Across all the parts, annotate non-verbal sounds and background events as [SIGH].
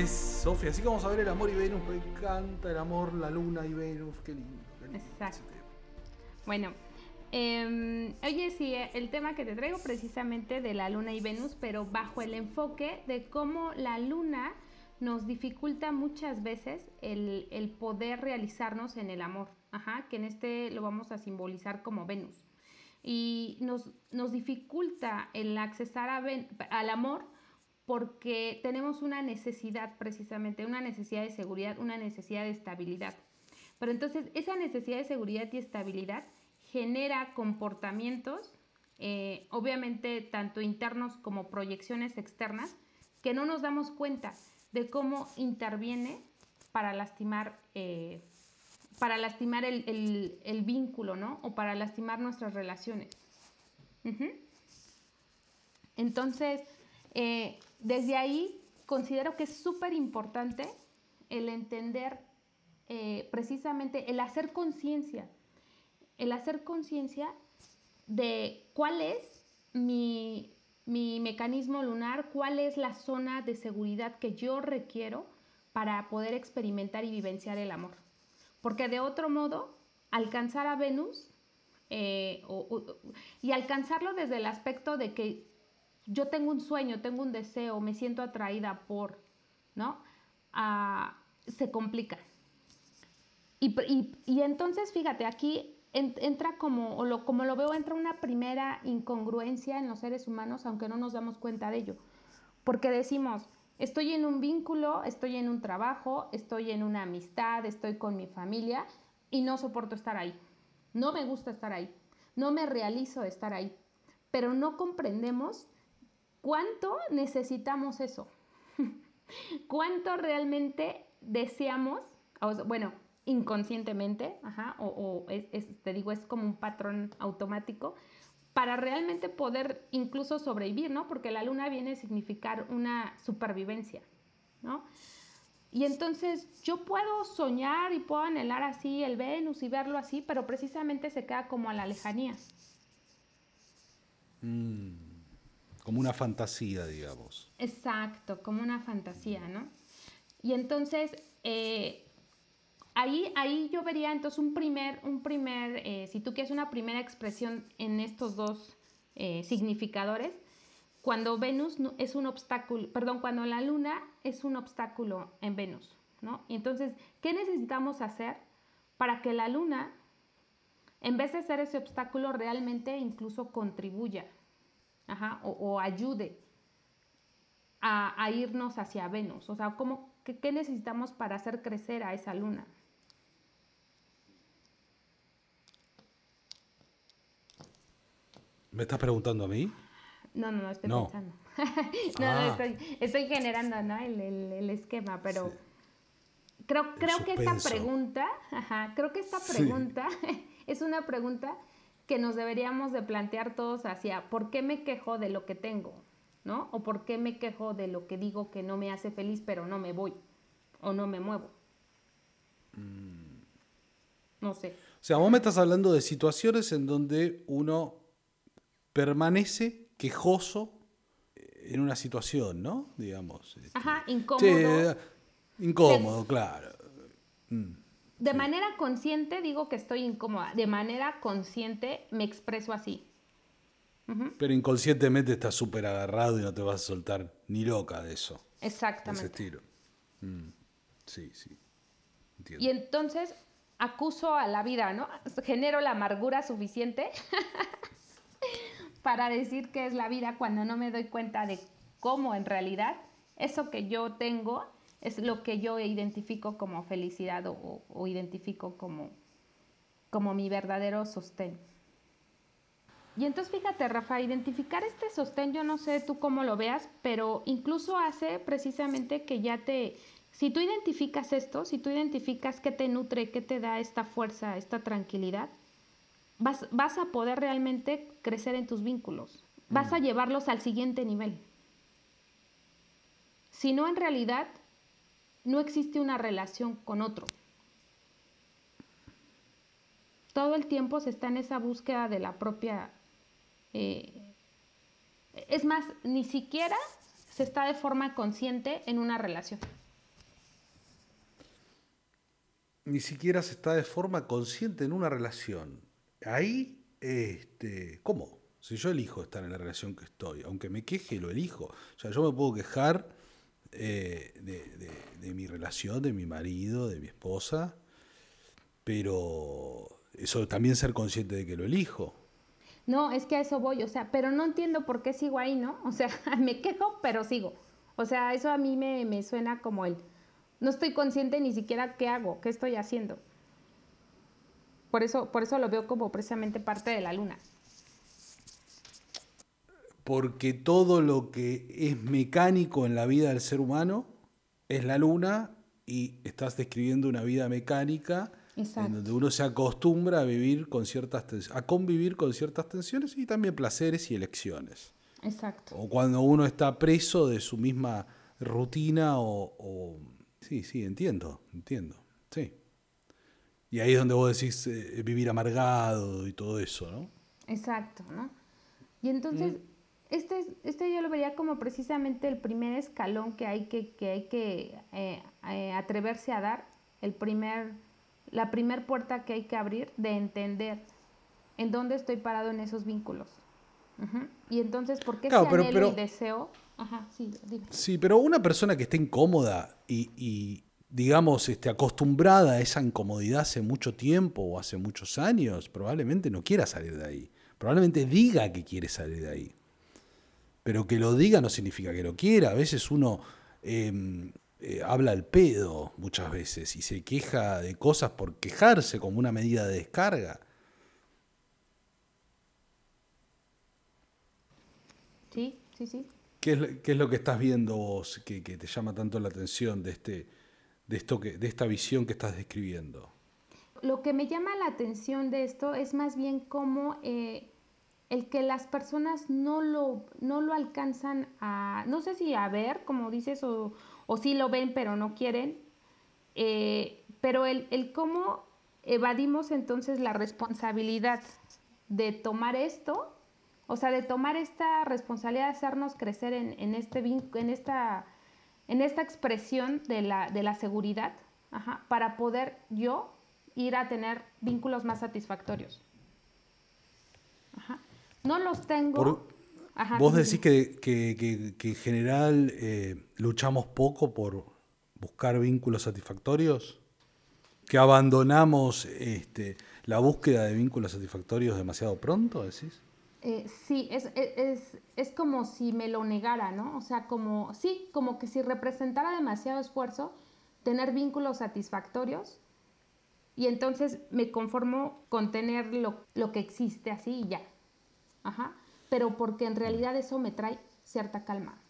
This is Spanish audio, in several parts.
es Sofía. Así que vamos a ver el amor y Venus. Me encanta el amor, la luna y Venus. Qué lindo. Qué lindo Exacto. Bueno, eh, oye, sí, el tema que te traigo precisamente de la luna y Venus, pero bajo el enfoque de cómo la luna nos dificulta muchas veces el, el poder realizarnos en el amor. Ajá, que en este lo vamos a simbolizar como Venus. Y nos, nos dificulta el accesar a Ven- al amor porque tenemos una necesidad precisamente, una necesidad de seguridad, una necesidad de estabilidad. Pero entonces esa necesidad de seguridad y estabilidad genera comportamientos, eh, obviamente tanto internos como proyecciones externas, que no nos damos cuenta de cómo interviene para lastimar, eh, para lastimar el, el- vínculo, ¿no? O para lastimar nuestras relaciones. Entonces, eh, desde ahí considero que es súper importante el entender eh, precisamente, el hacer conciencia, el hacer conciencia de cuál es mi, mi mecanismo lunar, cuál es la zona de seguridad que yo requiero para poder experimentar y vivenciar el amor. Porque de otro modo, alcanzar a Venus eh, y alcanzarlo desde el aspecto de que yo tengo un sueño, tengo un deseo, me siento atraída por, ¿no? Ah, se complica. Y, entonces, fíjate, aquí en- entra como, como lo veo, entra una primera incongruencia en los seres humanos, aunque no nos damos cuenta de ello. Porque decimos, estoy en un vínculo, estoy en un trabajo, estoy en una amistad, estoy con mi familia y no soporto estar ahí. No me gusta estar ahí. No me realizo estar ahí. Pero no comprendemos cuánto necesitamos eso. [LAUGHS] cuánto realmente deseamos, bueno, inconscientemente, o, te digo, es como un patrón automático, para realmente poder incluso sobrevivir, ¿no? Porque la luna viene a significar una supervivencia, ¿no? Y entonces yo puedo soñar y puedo anhelar así el Venus y verlo así, pero precisamente se queda como a la lejanía. Como una fantasía, digamos. Exacto, como una fantasía, ¿no? Y entonces, eh, ahí, ahí yo vería entonces un primer, un primer eh, si tú quieres una primera expresión en estos dos eh, significadores, cuando Venus es un obstáculo, perdón, cuando la luna es un obstáculo en Venus, ¿no? Y entonces, ¿qué necesitamos hacer para que la luna, en vez de ser ese obstáculo, realmente incluso contribuya, ajá, o, o ayude a, a irnos hacia Venus? O sea, ¿cómo, qué, qué necesitamos para hacer crecer a esa luna? ¿Me estás preguntando a mí? No, no, no, estoy No. pensando. [LAUGHS] no, Ah. no, estoy, estoy generando ¿no? el, el- el esquema, pero Sí. creo, creo que esta pregunta, ajá, creo que esta Sí. pregunta [LAUGHS] es una pregunta que nos deberíamos de plantear todos hacia ¿por qué me quejo de lo que tengo? ¿No? O ¿por qué me quejo de lo que digo que no me hace feliz pero no me voy? O no me muevo. Mm. No sé. O sea, vos me estás hablando de situaciones en donde uno permanece quejoso en una situación, ¿no? Digamos. este, Ajá, incómodo. Sí, eh, incómodo, claro. De manera consciente digo que estoy incómoda. De manera consciente me expreso así. Pero inconscientemente estás súper agarrado y no te vas a soltar ni loca de eso. De ese Exactamente. estilo. Mm, Sí, sí. Entiendo. Y entonces acuso a la vida, ¿no? Genero la amargura suficiente [LAUGHS] para decir que es la vida cuando no me doy cuenta de cómo en realidad eso que yo tengo es lo que yo identifico como felicidad o, o identifico como, como mi verdadero sostén. Y entonces fíjate, Rafa, identificar este sostén, yo no sé tú cómo lo veas, pero incluso hace precisamente que ya te, si tú identificas esto, si tú identificas qué te nutre, qué te da esta fuerza, esta tranquilidad, vas, vas a poder realmente crecer en tus vínculos, vas a llevarlos al siguiente nivel. Si no, en realidad, no existe una relación con otro. Todo el tiempo se está en esa búsqueda de la propia... Eh, es más, ni siquiera se está de forma consciente en una relación. Ni siquiera se está de forma consciente en una relación. Ahí, este, ¿cómo? Si yo elijo estar en la relación que estoy, aunque me queje, lo elijo. O sea, yo me puedo quejar eh, de, mi relación, de mi marido, de mi esposa, pero eso también ser consciente de que lo elijo. No, es que a eso voy, o sea, pero no entiendo por qué sigo ahí, ¿no? O sea, [LAUGHS] me quejo, pero sigo. O sea, eso a mí me, me suena como el, no estoy consciente ni siquiera qué hago, qué estoy haciendo. Por eso, por eso lo veo como precisamente parte de la luna porque todo lo que es mecánico en la vida del ser humano es la luna y estás describiendo una vida mecánica en donde uno se acostumbra a vivir con ciertas a convivir con ciertas tensiones y también placeres y elecciones. Exacto. O cuando uno está preso de su misma rutina o, sí, sí, entiendo, entiendo, sí. Y ahí es donde vos decís eh, vivir amargado y todo eso, ¿no? Exacto, ¿no? Y entonces este, este yo lo vería como precisamente el primer escalón que hay que, que, hay que eh, eh, atreverse a dar, el primer, la primer puerta que hay que abrir de entender en dónde estoy parado en esos vínculos. Y entonces, ¿por qué claro, pero, y deseo? Ajá, sí, sí, pero una persona que esté incómoda y, y, digamos, este, acostumbrada a esa incomodidad hace mucho tiempo o hace muchos años, probablemente no quiera salir de ahí. Probablemente diga que quiere salir de ahí. Pero que lo diga no significa que lo quiera. A veces uno em, eh, habla al pedo muchas veces y se queja de cosas por quejarse como una medida de descarga. Sí, sí, sí. ¿Qué es, lo que estás viendo vos que, te llama tanto la atención de, este, de, esto que, de esta visión que estás describiendo? Lo que me llama la atención de esto es más bien cómo eh, el que las personas no lo, no lo alcanzan a, no sé si a ver, como dices, o, o sí lo ven pero no quieren, eh, pero el, el, cómo evadimos entonces la responsabilidad de tomar esto, o sea, de tomar esta responsabilidad de hacernos crecer en, en este, en, esta, en esta expresión de la, de la seguridad, para poder yo ir a tener vínculos más satisfactorios. Ajá. No los tengo. vos decís que, en general eh, luchamos poco por buscar vínculos satisfactorios, que abandonamos este, la búsqueda de vínculos satisfactorios demasiado pronto, decís. Eh, sí, es, es, es, como si me lo negara, ¿no? O sea, como, sí, como que si representara demasiado esfuerzo tener vínculos satisfactorios y entonces me conformo con tener lo, lo que existe así y ya. Ajá. Pero porque en realidad eso me trae cierta calma.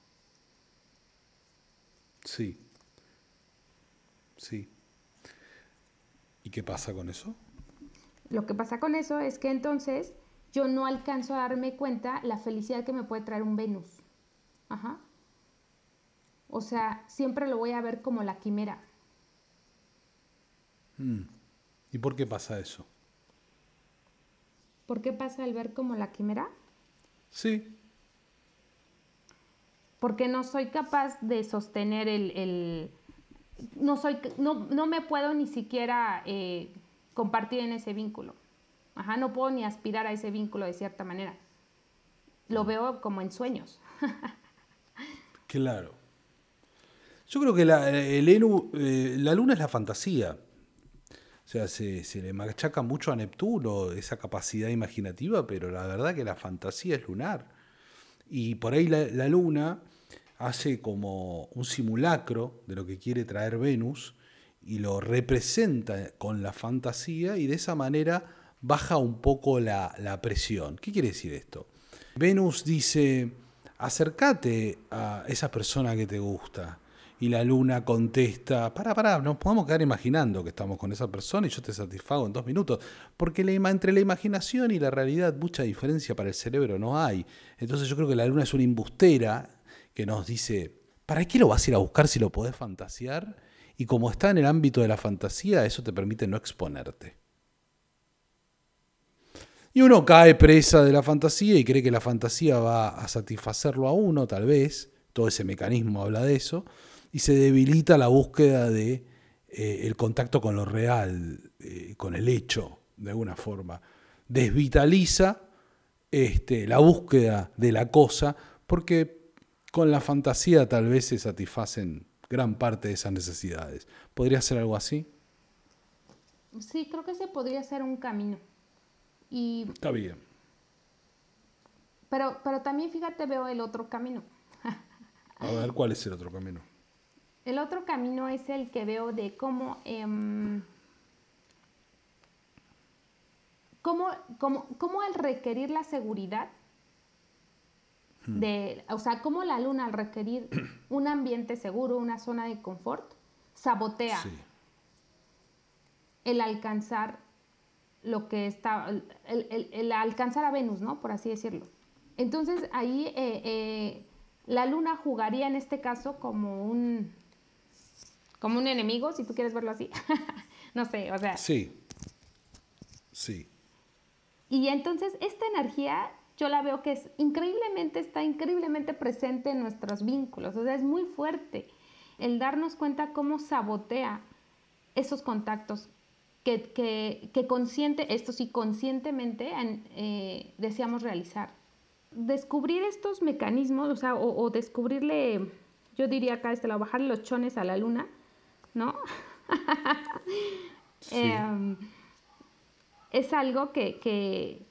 Sí. Sí. ¿Y qué pasa con eso? Lo que pasa con eso es que entonces yo no alcanzo a darme cuenta la felicidad que me puede traer un Venus. Ajá. O sea, siempre lo voy a ver como la quimera. Mm. ¿Y por qué pasa eso? ¿Por qué pasa el ver como la quimera? Sí. Porque no soy capaz de sostener el... no, soy, no, no, me puedo ni siquiera eh, compartir en ese vínculo. Ajá, no puedo ni aspirar a ese vínculo de cierta manera. Lo veo como en sueños. claro. Yo creo que la, el, eh, la luna es la fantasía. O sea, se, le machaca mucho a Neptuno esa capacidad imaginativa, pero la verdad que la fantasía es lunar. Y por ahí la, luna hace como un simulacro de lo que quiere traer Venus y lo representa con la fantasía y de esa manera baja un poco la, la presión. ¿Qué quiere decir esto? Venus dice, acércate a esa persona que te gusta y la luna contesta, para, para, nos podemos quedar imaginando que estamos con esa persona y yo te satisfago en dos minutos, porque entre la imaginación y la realidad mucha diferencia para el cerebro no hay. Entonces yo creo que la luna es una imbustera que nos dice, ¿para qué lo vas a ir a buscar si lo podés fantasear? Y como está en el ámbito de la fantasía, eso te permite no exponerte. Y uno cae presa de la fantasía y cree que la fantasía va a satisfacerlo a uno, tal vez. Todo ese mecanismo habla de eso y se debilita la búsqueda de eh, el contacto con lo real, eh, con el hecho, de alguna forma. Desvitaliza este, la búsqueda de la cosa, porque con la fantasía tal vez se satisfacen gran parte de esas necesidades. ¿Podría ser algo así? Sí, creo que ese podría ser un camino. Y, Está bien. pero, pero también fíjate, veo el otro camino. A ver, ¿cuál es el otro camino? El otro camino es el que veo de cómo, em, cómo, cómo, cómo al requerir la seguridad, de, o sea, cómo la luna al requerir [CLEARS THROAT] un ambiente seguro, una zona de confort, sabotea Sí. el alcanzar lo que está, el, el- el alcanzar a Venus, ¿no? Por así decirlo. Entonces ahí eh, eh, la luna jugaría en este caso como un, como un enemigo, si tú quieres verlo así. [LAUGHS] no sé, o sea. Sí. Sí. Y entonces esta energía yo la veo que es increíblemente, está increíblemente presente en nuestros vínculos, o sea, es muy fuerte el darnos cuenta cómo sabotea esos contactos que, que, que consciente, esto sí, conscientemente en- eh, deseamos realizar. Descubrir estos mecanismos, o sea, o, o descubrirle, yo diría acá, este, la bajarle los chones a la luna, ¿no? [LAUGHS] Sí. Em, es algo que, que,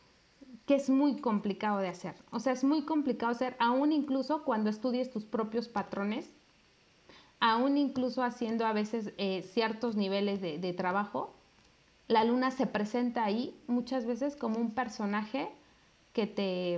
que es muy complicado de hacer. O sea, es muy complicado hacer, aún incluso cuando estudies tus propios patrones, aún incluso haciendo a veces eh, ciertos niveles de, de trabajo, la luna se presenta ahí muchas veces como un personaje que te...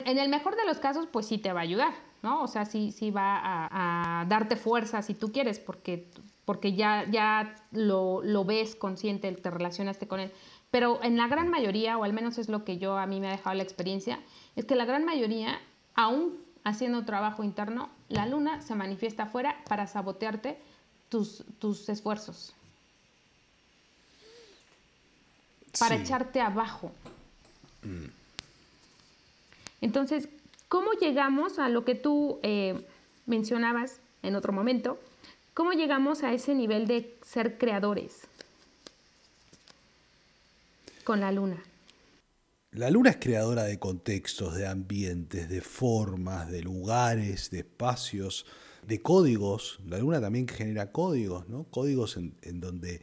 En el mejor de los casos, pues sí te va a ayudar, ¿no? O sea, sí, sí va a, a darte fuerza si tú quieres, porque, porque ya, ya lo, lo ves consciente, te relacionaste con él. Pero en la gran mayoría, o al menos es lo que yo a mí me ha dejado la experiencia, es que la gran mayoría, aún haciendo trabajo interno, la luna se manifiesta afuera para sabotearte tus, tus esfuerzos, para Sí. echarte abajo. Entonces, ¿cómo llegamos a lo que tú eh, mencionabas en otro momento? ¿Cómo llegamos a ese nivel de ser creadores con la luna? La luna es creadora de contextos, de ambientes, de formas, de lugares, de espacios, de códigos. La luna también genera códigos, ¿no? Códigos en, donde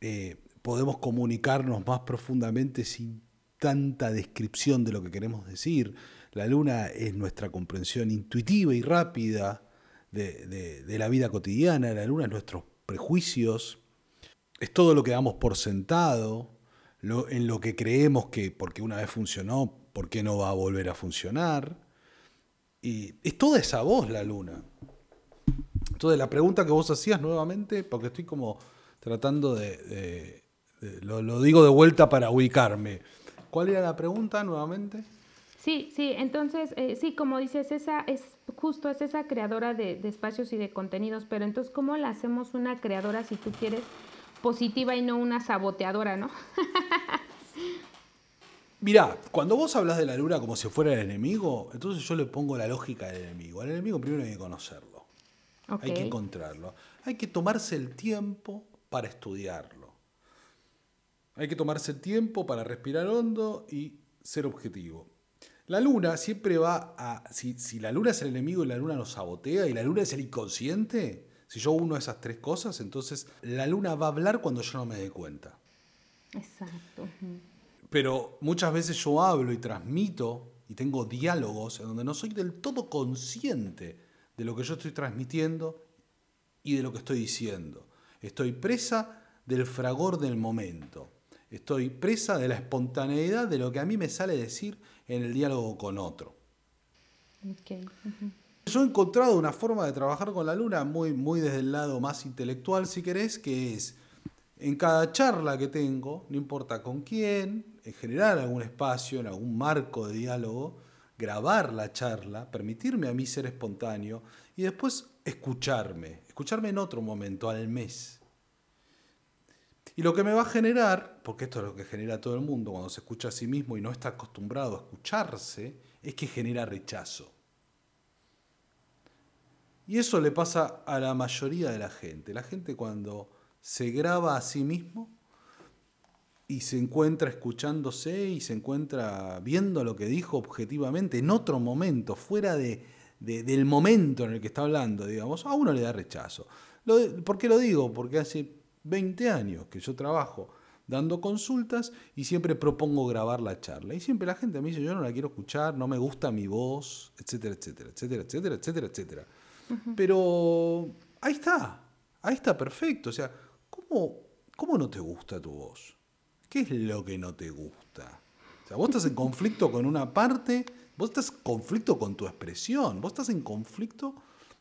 eh, podemos comunicarnos más profundamente sin tanta descripción de lo que queremos decir. La luna es nuestra comprensión intuitiva y rápida de, de- la vida cotidiana. La luna es nuestros prejuicios, es todo lo que damos por sentado, en lo que creemos que porque una vez funcionó, ¿por qué no va a volver a funcionar? Y es toda esa voz la luna. Entonces la pregunta que vos hacías nuevamente, porque estoy como tratando de... lo digo de vuelta para ubicarme. ¿Cuál era la pregunta nuevamente? Sí, sí, entonces, eh, sí, como dices, esa es justo, es esa creadora de, de espacios y de contenidos, pero entonces, ¿cómo la hacemos una creadora, si tú quieres, positiva y no una saboteadora, ¿no? [LAUGHS] Mirá, cuando vos hablas de la luna como si fuera el enemigo, entonces yo le pongo la lógica del enemigo. Al enemigo primero hay que conocerlo. Hay que encontrarlo. Hay que tomarse el tiempo para estudiarlo. Hay que tomarse el tiempo para respirar hondo y ser objetivo. La luna siempre va a... Si, si la luna es el enemigo y la luna nos sabotea y la luna es el inconsciente, si yo uno esas tres cosas, entonces la luna va a hablar cuando yo no me dé cuenta. Exacto. Pero muchas veces yo hablo y transmito y tengo diálogos en donde no soy del todo consciente de lo que yo estoy transmitiendo y de lo que estoy diciendo. Estoy presa del fragor del momento. Estoy presa de la espontaneidad de lo que a mí me sale decir en el diálogo con otro. Yo he encontrado una forma de trabajar con la luna muy, muy desde el lado más intelectual, si querés, que es en cada charla que tengo, no importa con quién, en generar algún espacio, en algún marco de diálogo, grabar la charla, permitirme a mí ser espontáneo y después escucharme, escucharme en otro momento, al mes. Y lo que me va a generar, porque esto es lo que genera todo el mundo cuando se escucha a sí mismo y no está acostumbrado a escucharse, es que genera rechazo. Y eso le pasa a la mayoría de la gente. La gente cuando se graba a sí mismo y se encuentra escuchándose y se encuentra viendo lo que dijo objetivamente en otro momento, fuera de, del momento en el que está hablando, digamos, a uno le da rechazo. ¿Por qué lo digo? Porque hace 20 años que yo trabajo dando consultas y siempre propongo grabar la charla. Y siempre la gente me dice, yo no la quiero escuchar, no me gusta mi voz, etcétera, etcétera, etcétera, etcétera, etcétera, etcétera. Pero ahí está, ahí está perfecto. O sea, ¿cómo, ¿cómo no te gusta tu voz? ¿Qué es lo que no te gusta? O sea, vos estás en conflicto con una parte, vos estás en conflicto con tu expresión, vos estás en conflicto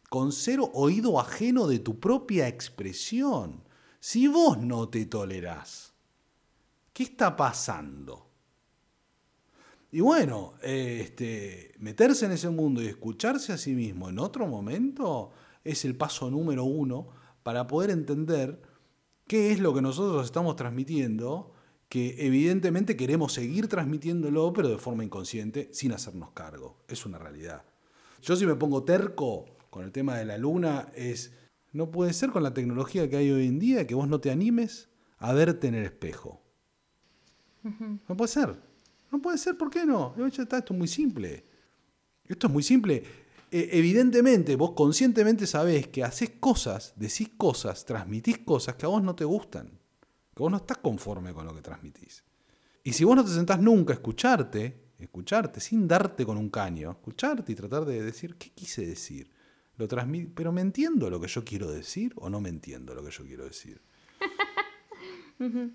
con cero oído ajeno de tu propia expresión. Si vos no te tolerás, ¿qué está pasando? Y bueno, este, meterse en ese mundo y escucharse a sí mismo en otro momento es el paso número uno para poder entender qué es lo que nosotros estamos transmitiendo, que evidentemente queremos seguir transmitiéndolo, pero de forma inconsciente, sin hacernos cargo. Es una realidad. Yo si me pongo terco con el tema de la luna, es, no puede ser con la tecnología que hay hoy en día que vos no te animes a verte en el espejo. No puede ser. No puede ser, ¿por qué no? Esto es muy simple. Esto es muy simple. E, evidentemente, vos conscientemente sabés que haces cosas, decís cosas, transmitís cosas que a vos no te gustan. Que vos no estás conforme con lo que transmitís. Y si vos no te sentás nunca a escucharte, escucharte sin darte con un caño, escucharte y tratar de decir, ¿qué quise decir? Lo pero me entiendo lo que yo quiero decir o no me entiendo lo que yo quiero decir. [LAUGHS]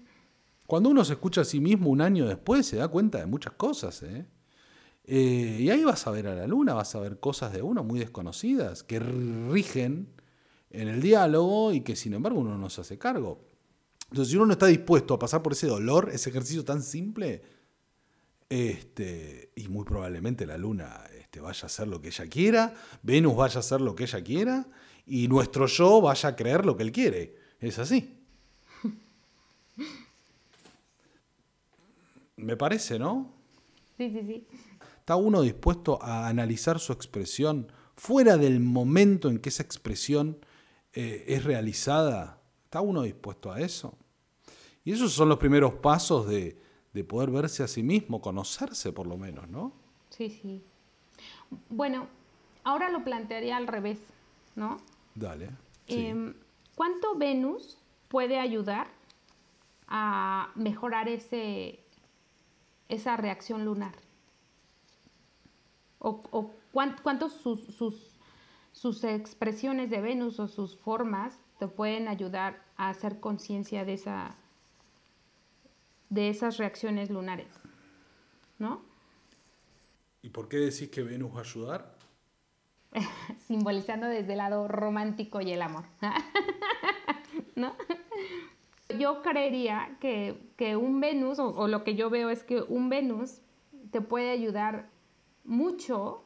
Cuando uno se escucha a sí mismo un año después, se da cuenta de muchas cosas. ¿eh? Eh, y ahí vas a ver a la luna, vas a ver cosas de uno muy desconocidas, que rigen en el diálogo y que sin embargo uno no se hace cargo. Entonces, si uno no está dispuesto a pasar por ese dolor, ese ejercicio tan simple, este, y muy probablemente la luna este, vaya a hacer lo que ella quiera, Venus vaya a hacer lo que ella quiera, y nuestro yo vaya a creer lo que él quiere. Es así. [LAUGHS] Me parece, ¿no? Sí, sí, sí. ¿Está uno dispuesto a analizar su expresión fuera del momento en que esa expresión eh, es realizada? ¿Está uno dispuesto a eso? Y esos son los primeros pasos de, poder verse a sí mismo, conocerse por lo menos, ¿no? Sí, sí. Bueno, ahora lo plantearía al revés, ¿no? Dale. Em, ¿Cuánto Venus puede ayudar a mejorar ese, esa reacción lunar? o, cuántos sus, expresiones de Venus o sus formas te pueden ayudar a hacer conciencia de, esa, de esas reacciones lunares, ¿no? ¿Y por qué decís que Venus va a ayudar? [LAUGHS] Simbolizando desde el lado romántico y el amor, [LAUGHS] ¿no? Yo creería que, un Venus, o, lo que yo veo es que un Venus te puede ayudar mucho,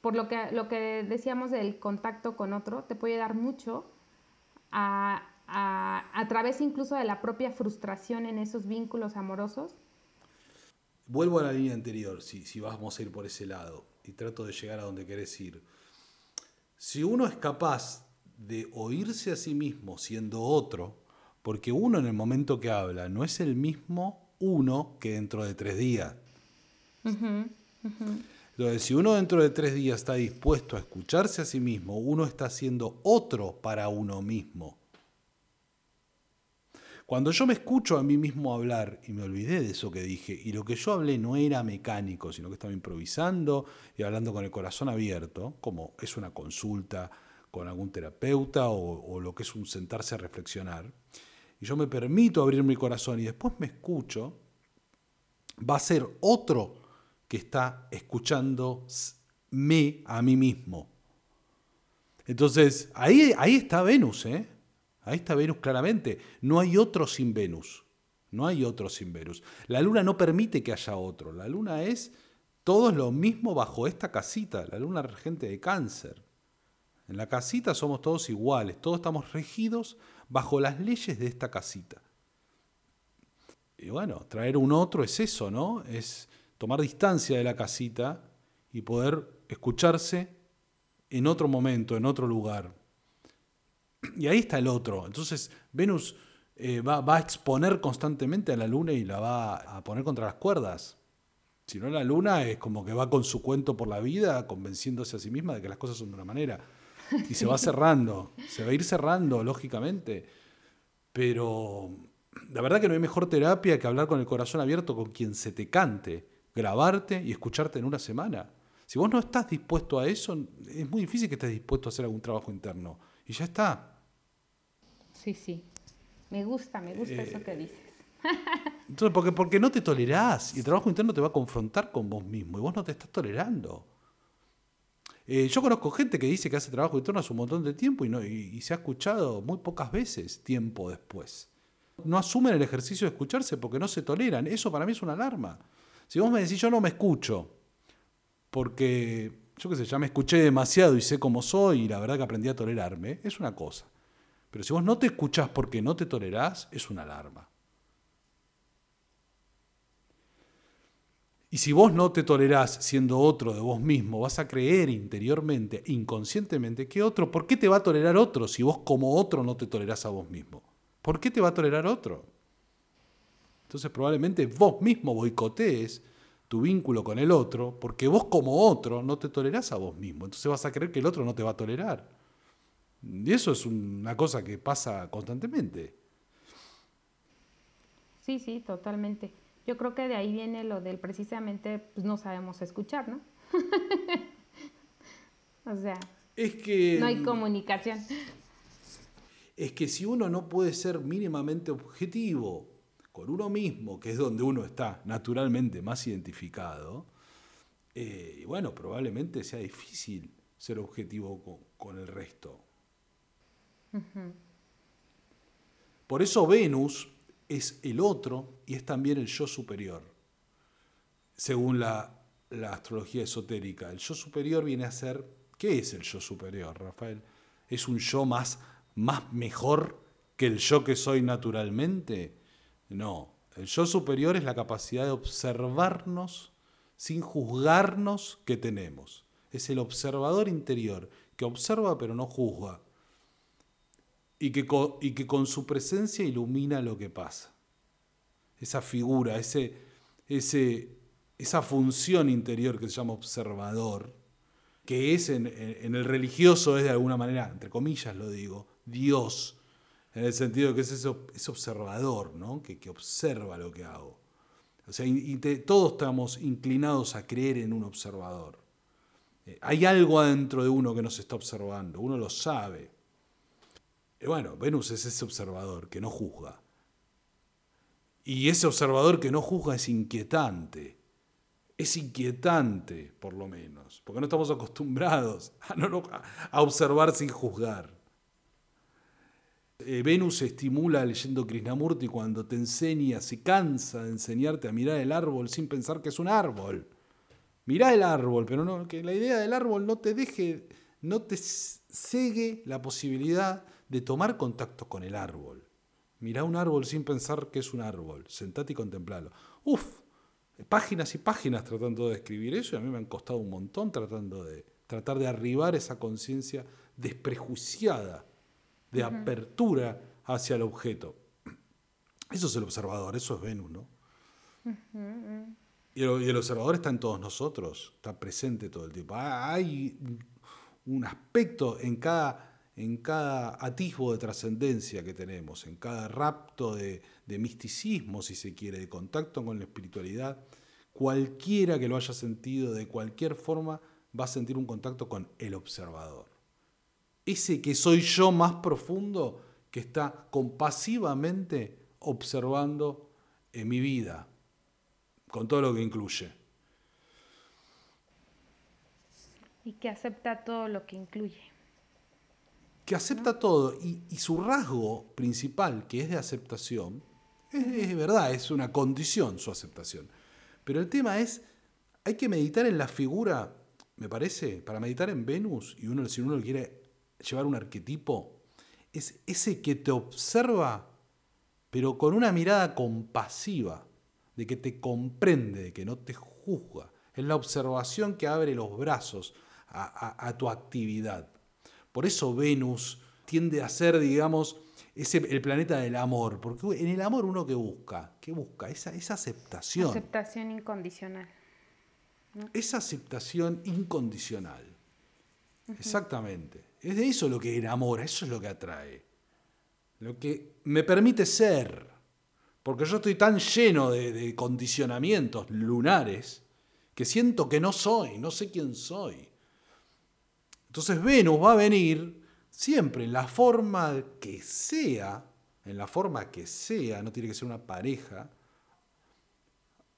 por lo que, lo que decíamos del contacto con otro, te puede dar mucho a, través incluso de la propia frustración en esos vínculos amorosos. Vuelvo a la línea anterior, si, si vamos a ir por ese lado, y trato de llegar a donde querés ir. Si uno es capaz de oírse a sí mismo siendo otro, porque uno en el momento que habla no es el mismo uno que dentro de tres días. Entonces, si uno dentro de tres días está dispuesto a escucharse a sí mismo, uno está siendo otro para uno mismo. Cuando yo me escucho a mí mismo hablar y me olvidé de eso que dije, y lo que yo hablé no era mecánico, sino que estaba improvisando y hablando con el corazón abierto, como es una consulta con algún terapeuta o, lo que es un sentarse a reflexionar, y yo me permito abrir mi corazón y después me escucho, va a ser otro que está escuchándome a mí mismo. Entonces, ahí, ahí está Venus, ¿eh? Ahí está Venus claramente. No hay otro sin Venus. No hay otro sin Venus. La luna no permite que haya otro. La luna es todo lo mismo bajo esta casita, la luna regente de cáncer. En la casita somos todos iguales, todos estamos regidos bajo las leyes de esta casita. Y bueno, traer un otro es eso, ¿no? Es tomar distancia de la casita y poder escucharse en otro momento, en otro lugar. Y ahí está el otro. Entonces, Venus eh, va, va a exponer constantemente a la luna y la va a poner contra las cuerdas. Si no, la luna es como que va con su cuento por la vida, convenciéndose a sí misma de que las cosas son de una manera. Y se va [LAUGHS] cerrando, se va a ir cerrando, lógicamente. Pero la verdad que no hay mejor terapia que hablar con el corazón abierto con quien se te cante, grabarte y escucharte en una semana. Si vos no estás dispuesto a eso, es muy difícil que estés dispuesto a hacer algún trabajo interno. Y ya está. Sí, sí. Me gusta, me gusta eso que dices. [LAUGHS] Entonces, porque, porque no te tolerás y el trabajo interno te va a confrontar con vos mismo y vos no te estás tolerando. Eh, yo conozco gente que dice que hace trabajo interno hace un montón de tiempo y, no, y, se ha escuchado muy pocas veces tiempo después. No asumen el ejercicio de escucharse porque no se toleran. Eso para mí es una alarma. Si vos me decís yo no me escucho porque, yo qué sé, ya me escuché demasiado y sé cómo soy y la verdad que aprendí a tolerarme, es una cosa. Pero si vos no te escuchás porque no te tolerás, es una alarma. Y si vos no te tolerás siendo otro de vos mismo, vas a creer interiormente, inconscientemente, que otro, ¿por qué te va a tolerar otro si vos como otro no te tolerás a vos mismo? ¿Por qué te va a tolerar otro? Entonces probablemente vos mismo boicotees tu vínculo con el otro porque vos como otro no te tolerás a vos mismo. Entonces vas a creer que el otro no te va a tolerar. Y eso es una cosa que pasa constantemente. Sí, sí, totalmente. Yo creo que de ahí viene lo del precisamente, pues no sabemos escuchar, ¿no? [LAUGHS] o sea, es que, no hay comunicación. Es que si uno no puede ser mínimamente objetivo con uno mismo, que es donde uno está naturalmente más identificado, eh, bueno, probablemente sea difícil ser objetivo con, el resto. Por eso Venus es el otro y es también el yo superior, según la, astrología esotérica. El yo superior viene a ser, ¿qué es el yo superior, Rafael? ¿Es un yo más, más mejor que el yo que soy naturalmente? No, el yo superior es la capacidad de observarnos sin juzgarnos que tenemos. Es el observador interior que observa pero no juzga y que, con, su presencia ilumina lo que pasa. Esa figura, ese, esa función interior que se llama observador, que es en, el religioso es de alguna manera, entre comillas lo digo, Dios, en el sentido de que es ese, observador, ¿no? que, que, observa lo que hago. O sea, todos estamos inclinados a creer en un observador. Eh, hay algo adentro de uno que nos está observando, uno lo sabe. Y bueno, Venus es ese observador que no juzga. Y ese observador que no juzga es inquietante. Es inquietante, por lo menos, porque no estamos acostumbrados a, observar sin juzgar. Eh, Venus estimula leyendo Krishnamurti cuando te enseña, se cansa de enseñarte a mirar el árbol sin pensar que es un árbol. Mirá el árbol, pero no, que la idea del árbol no te deje, no te cegue la posibilidad de tomar contacto con el árbol. Mirá un árbol sin pensar que es un árbol, sentate y contemplalo. Uf, páginas y páginas tratando de escribir eso y a mí me han costado un montón tratando de tratar de arribar esa conciencia desprejuiciada, de apertura hacia el objeto. Eso es el observador, eso es Venus, ¿no? y, el, observador está en todos nosotros, está presente todo el tiempo. Hay un aspecto en cada en cada atisbo de trascendencia que tenemos, en cada rapto de, misticismo, si se quiere, de contacto con la espiritualidad, cualquiera que lo haya sentido de cualquier forma va a sentir un contacto con el observador. Ese que soy yo más profundo que está compasivamente observando en mi vida, con todo lo que incluye. Y que acepta todo lo que incluye que acepta todo y, su rasgo principal, que es de aceptación, es, verdad, es una condición su aceptación. Pero el tema es, hay que meditar en la figura, me parece, para meditar en Venus, y uno, si uno quiere llevar un arquetipo, es ese que te observa, pero con una mirada compasiva, de que te comprende, de que no te juzga. Es la observación que abre los brazos a tu actividad. Por eso Venus tiende a ser, digamos, es el planeta del amor, porque en el amor uno que busca, ¿qué busca? Esa, esa aceptación. Aceptación incondicional. Esa aceptación incondicional. Exactamente. Es de eso lo que enamora, eso es lo que atrae. Lo que me permite ser. Porque yo estoy tan lleno de, condicionamientos lunares que siento que no soy, no sé quién soy. Entonces Venus va a venir siempre en la forma que sea, en la forma que sea, no tiene que ser una pareja,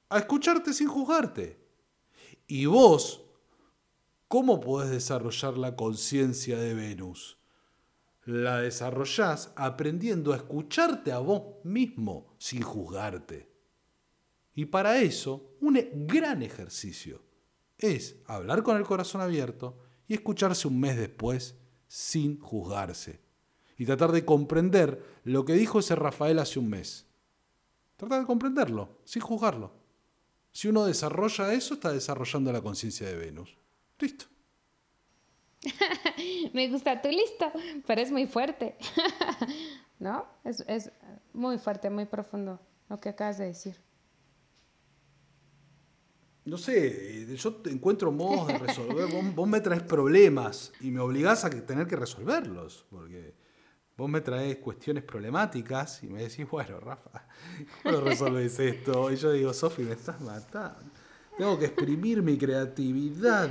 a escucharte sin juzgarte. Y vos, ¿cómo podés desarrollar la conciencia de Venus? La desarrollás aprendiendo a escucharte a vos mismo sin juzgarte. Y para eso, un gran ejercicio es hablar con el corazón abierto y escucharse un mes después sin juzgarse. Y tratar de comprender lo que dijo ese Rafael hace un mes. Tratar de comprenderlo, sin juzgarlo. Si uno desarrolla eso, está desarrollando la conciencia de Venus. Listo. [LAUGHS] Me gusta tu listo, pero es muy fuerte. [LAUGHS] ¿No? Es, es muy fuerte, muy profundo lo que acabas de decir no sé, eh, yo encuentro modos de resolver. vos, me traes problemas y me obligás a tener que resolverlos. Porque vos me traes cuestiones problemáticas y me decís, bueno, Rafa, ¿cómo resolves esto? Y yo digo, Sofi, me estás matando. Tengo que exprimir mi creatividad.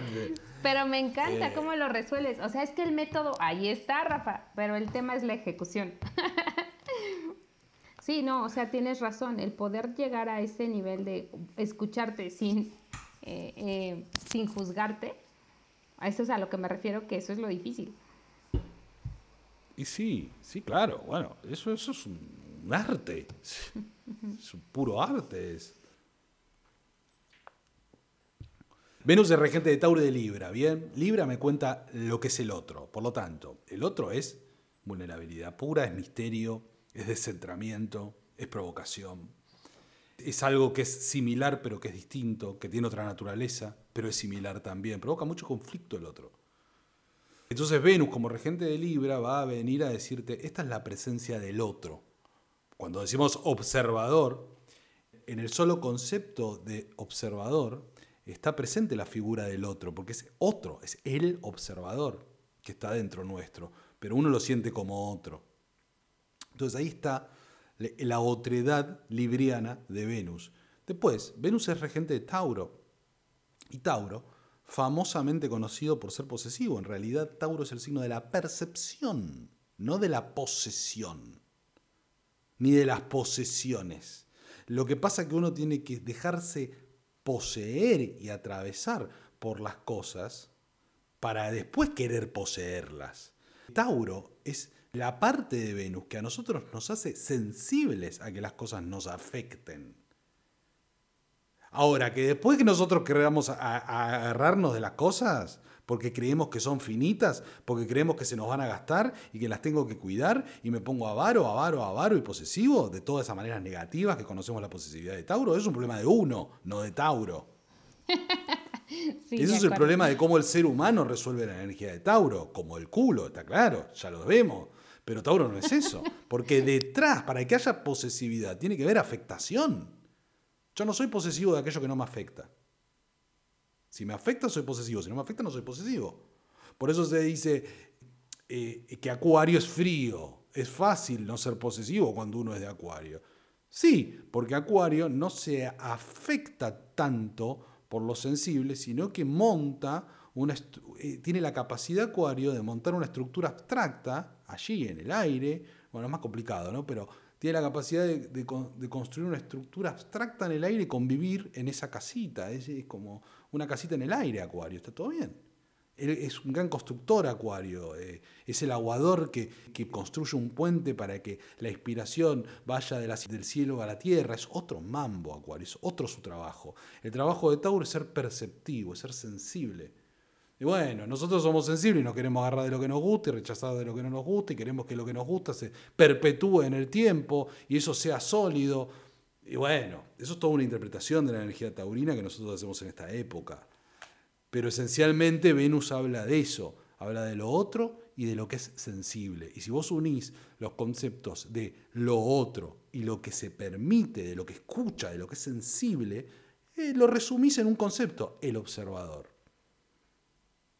Pero me encanta eh. cómo lo resuelves. O sea, es que el método ahí está, Rafa, pero el tema es la ejecución. [LAUGHS] Sí, no, o sea, tienes razón, el poder llegar a ese nivel de escucharte sin eh, eh, sin juzgarte. A eso es a lo que me refiero, que eso es lo difícil. Y sí, sí, claro, bueno, eso, eso es un, arte, [LAUGHS] es un puro arte. Venus es regente de Tauro de Libra, ¿bien? Libra me cuenta lo que es el otro, por lo tanto, el otro es vulnerabilidad pura, es misterio, es descentramiento, es provocación, es algo que es similar pero que es distinto, que tiene otra naturaleza, pero es similar también. Provoca mucho conflicto el otro. Entonces Venus como regente de Libra va a venir a decirte, esta es la presencia del otro. Cuando decimos observador, en el solo concepto de observador está presente la figura del otro, porque es otro, es el observador que está dentro nuestro, pero uno lo siente como otro. Entonces ahí está la otredad libriana de Venus. Después, Venus es regente de Tauro. Y Tauro, famosamente conocido por ser posesivo, en realidad Tauro es el signo de la percepción, no de la posesión, ni de las posesiones. Lo que pasa es que uno tiene que dejarse poseer y atravesar por las cosas para después querer poseerlas. Tauro es la parte de Venus que a nosotros nos hace sensibles a que las cosas nos afecten. Ahora, que después que nosotros queramos agarrarnos de las cosas, porque creemos que son finitas, porque creemos que se nos van a gastar y que las tengo que cuidar, y me pongo avaro, avaro, avaro y posesivo, de todas esas maneras negativas que conocemos la posesividad de Tauro, es un problema de uno, no de Tauro. [LAUGHS] Eso es el problema de cómo el ser humano resuelve la energía de Tauro, como el culo, está claro, ya lo vemos. Pero Tauro no es eso, porque detrás, para que haya posesividad, tiene que haber afectación. Yo no soy posesivo de aquello que no me afecta. Si me afecta, soy posesivo. Si no me afecta, no soy posesivo. Por eso se dice eh, que Acuario es frío. Es fácil no ser posesivo cuando uno es de Acuario. Sí, porque Acuario no se afecta tanto por lo sensible, sino que monta una, eh, tiene la capacidad Acuario de montar una estructura abstracta allí en el aire, bueno, es más complicado, ¿no? Pero tiene la capacidad de, construir una estructura abstracta en el aire y convivir en esa casita. Es, como una casita en el aire, Acuario, está todo bien. es un gran constructor, Acuario. Eh, es el aguador que, construye un puente para que la inspiración vaya de del cielo a la tierra. Es otro mambo, Acuario, es otro su trabajo. El trabajo de Tauro es ser perceptivo, es ser sensible. Y bueno, nosotros somos sensibles y nos queremos agarrar de lo que nos gusta y rechazar de lo que no nos gusta y queremos que lo que nos gusta se perpetúe en el tiempo y eso sea sólido. Y bueno, eso es toda una interpretación de la energía taurina que nosotros hacemos en esta época. Pero esencialmente Venus habla de eso, habla de lo otro y de lo que es sensible. Y si vos unís los conceptos de lo otro y lo que se permite, de lo que escucha, de lo que es sensible, eh, lo resumís en un concepto, el observador.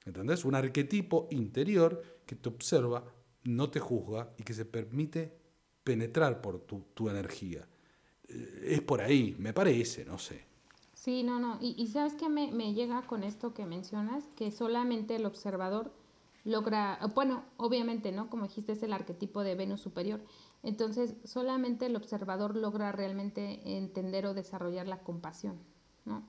¿Entendés? Un arquetipo interior que te observa, no te juzga y que se permite penetrar por tu, energía. Eh, es por ahí, me parece, no sé. Sí, no, no. Y, sabes que me, me, llega con esto que mencionas, que solamente el observador logra, bueno, obviamente, ¿no? Como dijiste, es el arquetipo de Venus superior. Entonces, solamente el observador logra realmente entender o desarrollar la compasión, ¿no?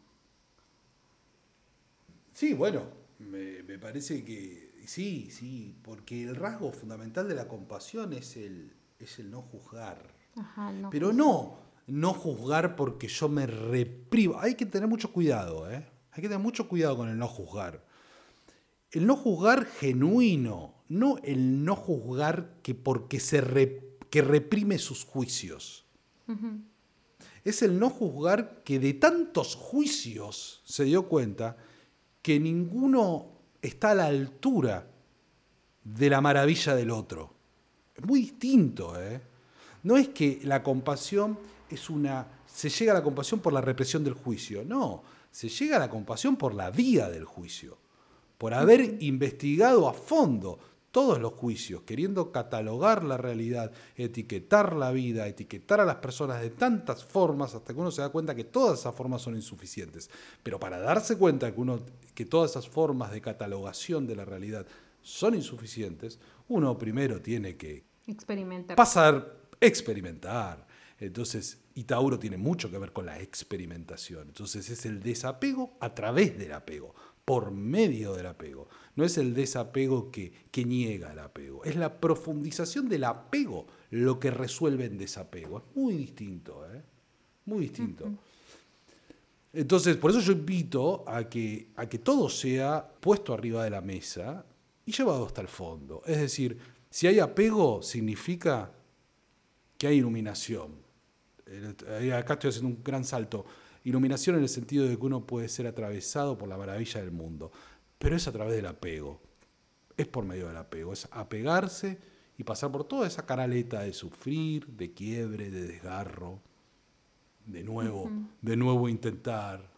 Sí, bueno, me, parece que sí, sí, porque el rasgo fundamental de la compasión es el, es el no juzgar. Ajá, no Pero no, no juzgar porque yo me reprimo. Hay que tener mucho cuidado, ¿eh? Hay que tener mucho cuidado con el no juzgar. El no juzgar genuino, no el no juzgar que porque se que reprime sus juicios. Es el no juzgar que de tantos juicios se dio cuenta que ninguno está a la altura de la maravilla del otro. Es muy distinto, ¿eh? No es que la compasión es una. se llega a la compasión por la represión del juicio. No, se llega a la compasión por la vía del juicio. Por haber investigado a fondo todos los juicios, queriendo catalogar la realidad, etiquetar la vida, etiquetar a las personas de tantas formas hasta que uno se da cuenta que todas esas formas son insuficientes. Pero para darse cuenta que, uno, que todas esas formas de catalogación de la realidad son insuficientes, uno primero tiene que experimentar. pasar, experimentar. Entonces, y Tauro tiene mucho que ver con la experimentación. Entonces es el desapego a través del apego por medio del apego. No es el desapego que, que niega el apego, es la profundización del apego lo que resuelve en desapego. Es muy distinto, ¿eh? Muy distinto. Entonces, por eso yo invito a que, a que todo sea puesto arriba de la mesa y llevado hasta el fondo. Es decir, si hay apego, significa que hay iluminación. Acá estoy haciendo un gran salto Iluminación en el sentido de que uno puede ser atravesado por la maravilla del mundo, pero es a través del apego, es por medio del apego, es apegarse y pasar por toda esa canaleta de sufrir, de quiebre, de desgarro, de nuevo, de nuevo intentar,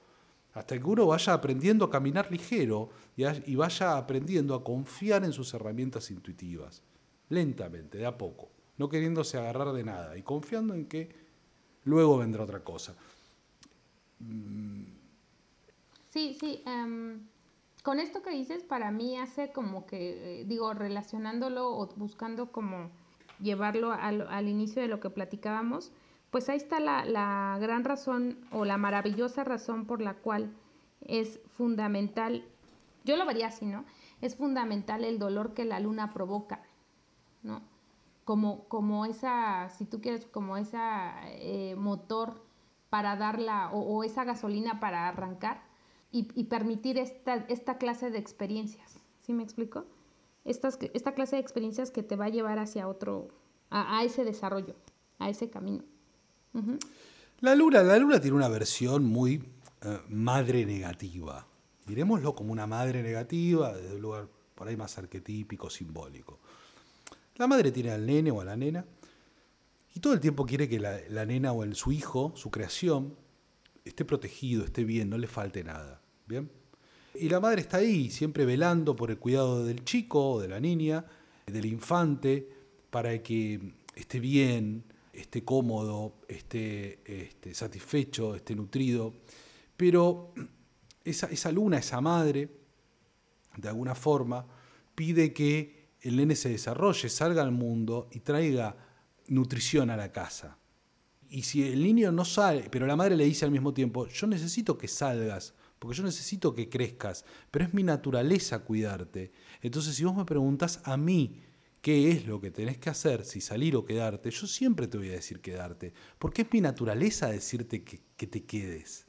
hasta que uno vaya aprendiendo a caminar ligero y vaya aprendiendo a confiar en sus herramientas intuitivas, lentamente, de a poco, no queriéndose agarrar de nada. Y confiando en que luego vendrá otra cosa. Sí, sí. Em, con esto que dices, para mí hace como que, eh, digo, relacionándolo o buscando como llevarlo al, inicio de lo que platicábamos, pues ahí está la, gran razón o la maravillosa razón por la cual es fundamental, yo lo vería así, ¿no? Es fundamental el dolor que la luna provoca, ¿no? Como, como esa, si tú quieres, como esa eh, motor para darla o, esa gasolina para arrancar y, permitir esta, esta, clase de experiencias. ¿Sí me explico? Estas, esta clase de experiencias que te va a llevar hacia otro, a, ese desarrollo, a ese camino. La luna, la luna tiene una versión muy eh, madre negativa. Miremoslo como una madre negativa, desde un lugar por ahí más arquetípico, simbólico. La madre tiene al nene o a la nena y todo el tiempo quiere que la, nena o el, su hijo, su creación, esté protegido, esté bien, no le falte nada. Y la madre está ahí, siempre velando por el cuidado del chico de la niña, del infante, para que esté bien, esté cómodo, esté, esté satisfecho, esté nutrido. Pero esa, esa luna, esa madre, de alguna forma, pide que el nene se desarrolle, salga al mundo y traiga nutrición a la casa. Y si el niño no sale, pero la madre le dice al mismo tiempo, yo necesito que salgas, porque yo necesito que crezcas, pero es mi naturaleza cuidarte. Entonces, si vos me preguntas a mí qué es lo que tenés que hacer, si salir o quedarte, yo siempre te voy a decir quedarte, porque es mi naturaleza decirte que, te quedes.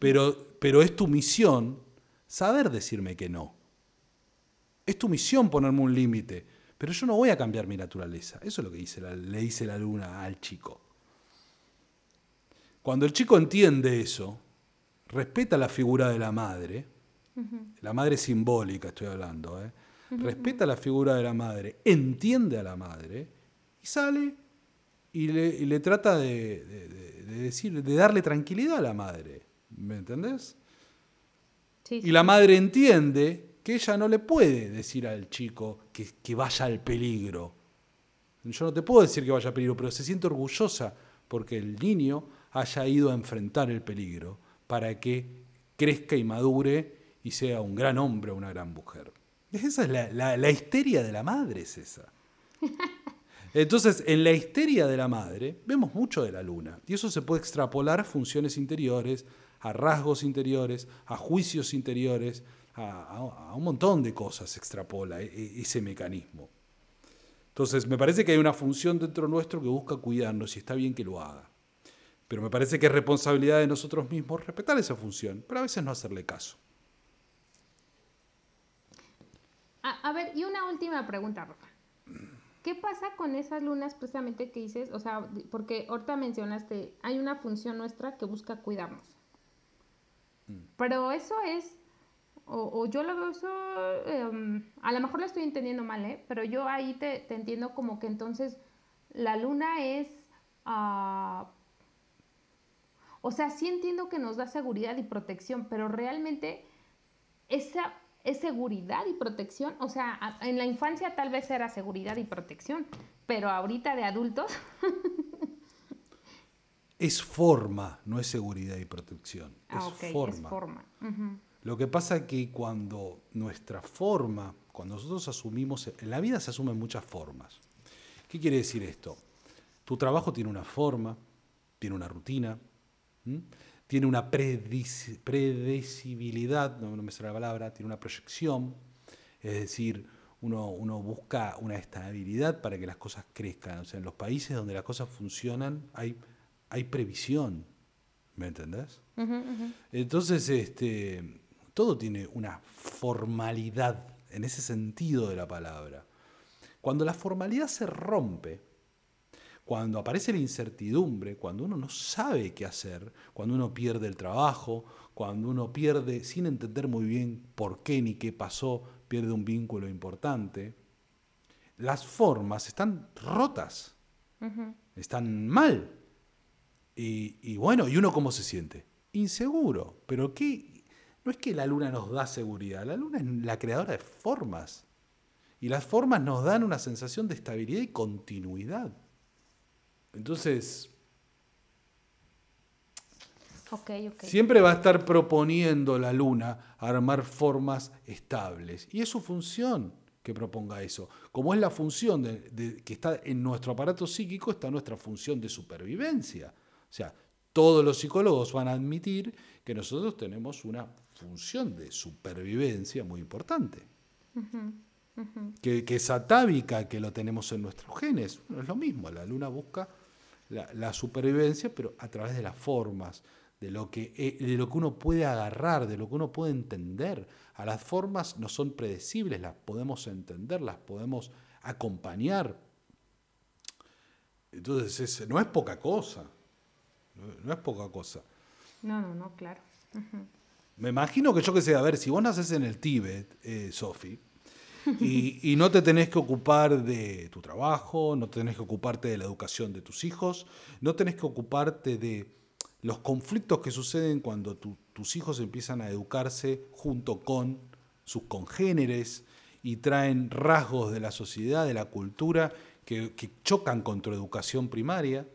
Pero, pero es tu misión saber decirme que no. Es tu misión ponerme un límite. Pero yo no voy a cambiar mi naturaleza. Eso es lo que dice le dice la luna al chico. Cuando el chico entiende eso, respeta la figura de la madre, la madre simbólica estoy hablando, ¿eh? respeta la figura de la madre, entiende a la madre y sale y le, trata de, decir, de darle tranquilidad a la madre. ¿Me entendés? Y la madre entiende que ella no le puede decir al chico que, que vaya al peligro. Yo no te puedo decir que vaya al peligro, pero se siente orgullosa porque el niño haya ido a enfrentar el peligro para que crezca y madure y sea un gran hombre o una gran mujer. Esa es la, la, histeria de la madre, es esa. [LAUGHS] Entonces, en la histeria de la madre vemos mucho de la luna y eso se puede extrapolar a funciones interiores, a rasgos interiores, a juicios interiores, a, a un montón de cosas se extrapola e, e, ese mecanismo. Entonces, me parece que hay una función dentro nuestro que busca cuidarnos y está bien que lo haga. Pero me parece que es responsabilidad de nosotros mismos respetar esa función, pero a veces no hacerle caso. A, ver, y una última pregunta, Roca. ¿Qué pasa con esas lunas precisamente que dices? O sea, porque ahorita mencionaste, hay una función nuestra que busca cuidarnos. Mm. Pero eso es, o, yo lo veo eso, em, a lo mejor lo estoy entendiendo mal, ¿eh? Pero yo ahí te, entiendo como que entonces la luna es... Uh, o sea, sí entiendo que nos da seguridad y protección, pero realmente esa es seguridad y protección. O sea, en la infancia tal vez era seguridad y protección, pero ahorita de adultos. [LAUGHS] es forma, no es seguridad y protección. Ah, es forma. Es forma. Lo que pasa es que cuando nuestra forma, cuando nosotros asumimos, en la vida se asumen muchas formas. ¿Qué quiere decir esto? Tu trabajo tiene una forma, tiene una rutina, tiene una predecibilidad, no, me sale la palabra, tiene una proyección, es decir, uno, uno, busca una estabilidad para que las cosas crezcan. O sea, en los países donde las cosas funcionan hay, hay previsión, ¿me entendés? Entonces, este, todo tiene una formalidad en ese sentido de la palabra. Cuando la formalidad se rompe, cuando aparece la incertidumbre, cuando uno no sabe qué hacer, cuando uno pierde el trabajo, cuando uno pierde, sin entender muy bien por qué ni qué pasó, pierde un vínculo importante, las formas están rotas, están mal. Y, y, bueno, ¿y uno cómo se siente? Inseguro. Pero ¿qué? no es que la luna nos da seguridad, la luna es la creadora de formas. Y las formas nos dan una sensación de estabilidad y continuidad. Entonces, siempre va a estar proponiendo la luna armar formas estables. Y es su función que proponga eso. Como es la función de, que está en nuestro aparato psíquico, está nuestra función de supervivencia. O sea, todos los psicólogos van a admitir que nosotros tenemos una función de supervivencia muy importante. que, que, es atávica, que lo tenemos en nuestros genes. No es lo mismo, la luna busca la, supervivencia, pero a través de las formas, de lo, que, eh, de lo que uno puede agarrar, de lo que uno puede entender. A las formas no son predecibles, las podemos entender, las podemos acompañar. Entonces, no es poca cosa. No, es poca cosa. No, no, no, claro. Me imagino que yo que sé, a ver, si vos naces en el Tíbet, eh, Sofi, y, no te tenés que ocupar de tu trabajo, no tenés que ocuparte de la educación de tus hijos, no tenés que ocuparte de los conflictos que suceden cuando tus hijos empiezan a educarse junto con sus congéneres y traen rasgos de la sociedad, de la cultura, que, chocan con tu educación primaria,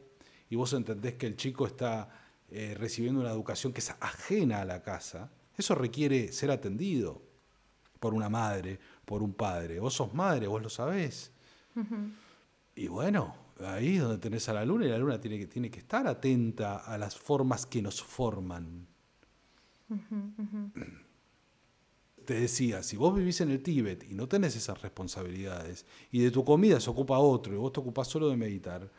y vos entendés que el chico está eh, recibiendo una educación que es ajena a la casa, eso requiere ser atendido por una madre, por un padre. Vos sos madre, vos lo sabés. Y bueno, ahí es donde tenés a la luna y la luna tiene que, tiene que estar atenta a las formas que nos forman. Te decía, si vos vivís en el Tíbet y no tenés esas responsabilidades, y de tu comida se ocupa otro, y vos te ocupás solo de meditar,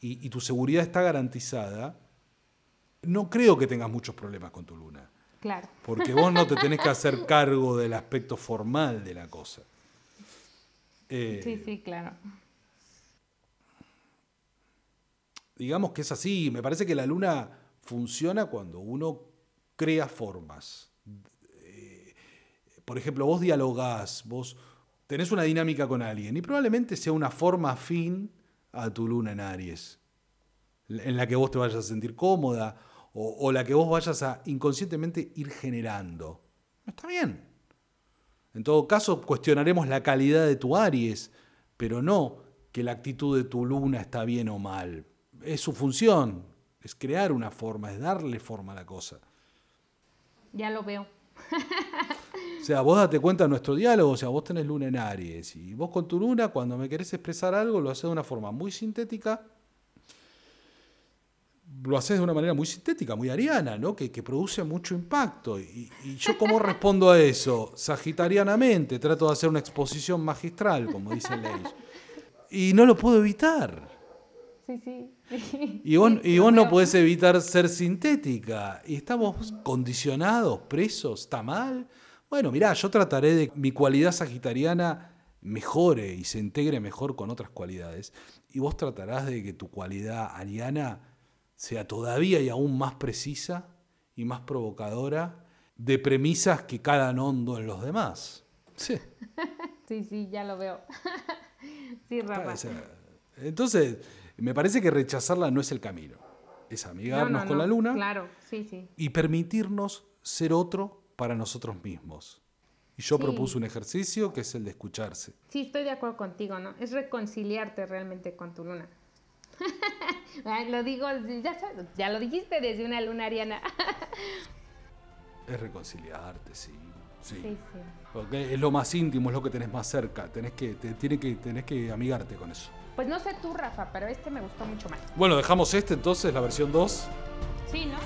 y, y tu seguridad está garantizada, no creo que tengas muchos problemas con tu luna. Porque vos no te tenés que hacer [LAUGHS] cargo del aspecto formal de la cosa. Eh, sí, sí, claro. Digamos que es así. Me parece que la luna funciona cuando uno crea formas. Eh, por ejemplo, vos dialogás, vos tenés una dinámica con alguien y probablemente sea una forma afín a tu luna en Aries, en la que vos te vayas a sentir cómoda o, o la que vos vayas a inconscientemente ir generando. Está bien. En todo caso, cuestionaremos la calidad de tu Aries, pero no que la actitud de tu luna está bien o mal. Es su función, es crear una forma, es darle forma a la cosa. Ya lo veo. O sea, vos date cuenta de nuestro diálogo, o sea, vos tenés luna en Aries y vos con tu luna, cuando me querés expresar algo, lo haces de una forma muy sintética, lo haces de una manera muy sintética, muy ariana, ¿no? Que, que produce mucho impacto. Y, y yo cómo respondo a eso? Sagitarianamente, trato de hacer una exposición magistral, como dice Leis. Y no lo puedo evitar. Sí, sí. Y vos, y vos no podés evitar ser sintética. Y estamos condicionados, presos, ¿está mal? Bueno, mirá, yo trataré de que mi cualidad sagitariana mejore y se integre mejor con otras cualidades. Y vos tratarás de que tu cualidad ariana sea todavía y aún más precisa y más provocadora de premisas que calan hondo en los demás. Sí. [LAUGHS] Sí, sí, ya lo veo. [LAUGHS] Sí, Rafa. O sea, entonces, me parece que rechazarla no es el camino. Es No, amigarnos no, con no. la luna Claro, sí, sí. y permitirnos ser otro para nosotros mismos. Y yo Sí. propuse un ejercicio que es el de escucharse. Sí, estoy de acuerdo contigo, ¿no? Es reconciliarte realmente con tu luna. Lo digo, ya, sabes, ya lo dijiste desde una luna ariana. Es reconciliarte, sí. Sí. Sí, sí. Porque es lo más íntimo, es lo que tenés más cerca. Tenés que, te, tiene que, tenés que amigarte con eso. Pues no sé tú, Rafa, pero este me gustó mucho más. Bueno, dejamos este entonces, la versión 2. Sí, ¿no?